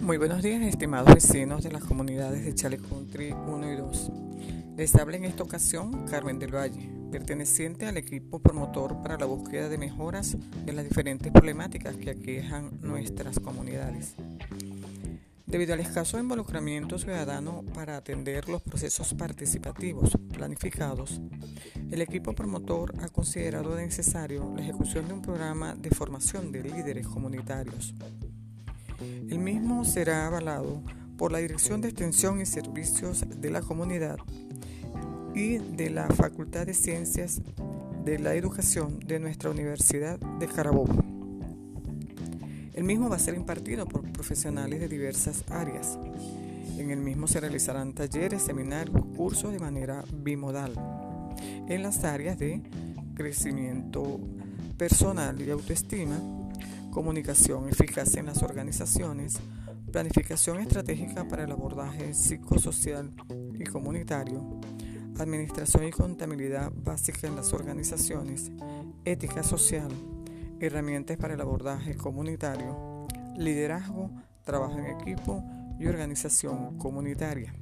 Muy buenos días, estimados vecinos de las comunidades de Chale Country 1 y 2. Les habla en esta ocasión Carmen del Valle, perteneciente al equipo promotor para la búsqueda de mejoras de las diferentes problemáticas que aquejan nuestras comunidades. Debido al escaso involucramiento ciudadano para atender los procesos participativos planificados, el equipo promotor ha considerado necesario la ejecución de un programa de formación de líderes comunitarios el mismo será avalado por la Dirección de Extensión y Servicios de la Comunidad y de la Facultad de Ciencias de la Educación de nuestra Universidad de Carabobo. El mismo va a ser impartido por profesionales de diversas áreas. En el mismo se realizarán talleres, seminarios, cursos de manera bimodal en las áreas de crecimiento personal y autoestima, comunicación eficaz en las organizaciones, planificación estratégica para el abordaje psicosocial y comunitario, administración y contabilidad básica en las organizaciones, ética social, herramientas para el abordaje comunitario, liderazgo, trabajo en equipo y organización comunitaria.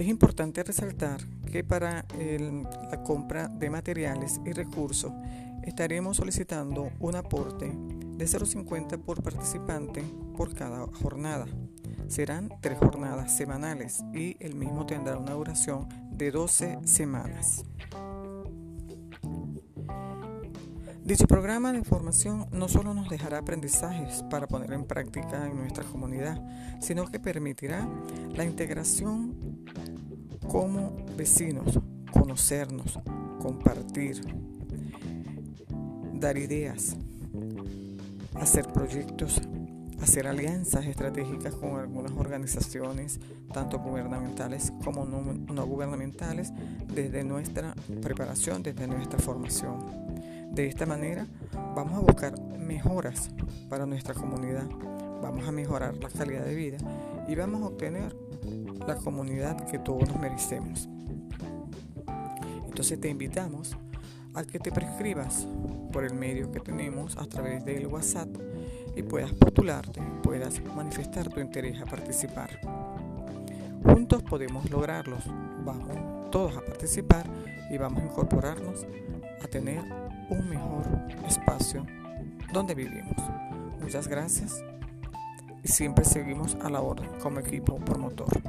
Es importante resaltar que para la compra de materiales y recursos estaremos solicitando un aporte de 0,50 por participante por cada jornada. Serán tres jornadas semanales y el mismo tendrá una duración de 12 semanas. Dicho programa de información no solo nos dejará aprendizajes para poner en práctica en nuestra comunidad, sino que permitirá la integración como vecinos, conocernos, compartir, dar ideas, hacer proyectos, hacer alianzas estratégicas con algunas organizaciones, tanto gubernamentales como no, gubernamentales, desde nuestra preparación, desde nuestra formación. De esta manera vamos a buscar mejoras para nuestra comunidad, vamos a mejorar la calidad de vida y vamos a obtener la comunidad que todos nos merecemos. Entonces te invitamos a que te prescribas por el medio que tenemos a través del WhatsApp y puedas postularte, puedas manifestar tu interés a participar. Juntos podemos lograrlos. Vamos todos a participar y vamos a incorporarnos a tener un mejor espacio donde vivimos. Muchas gracias siempre seguimos a la orden como equipo promotor.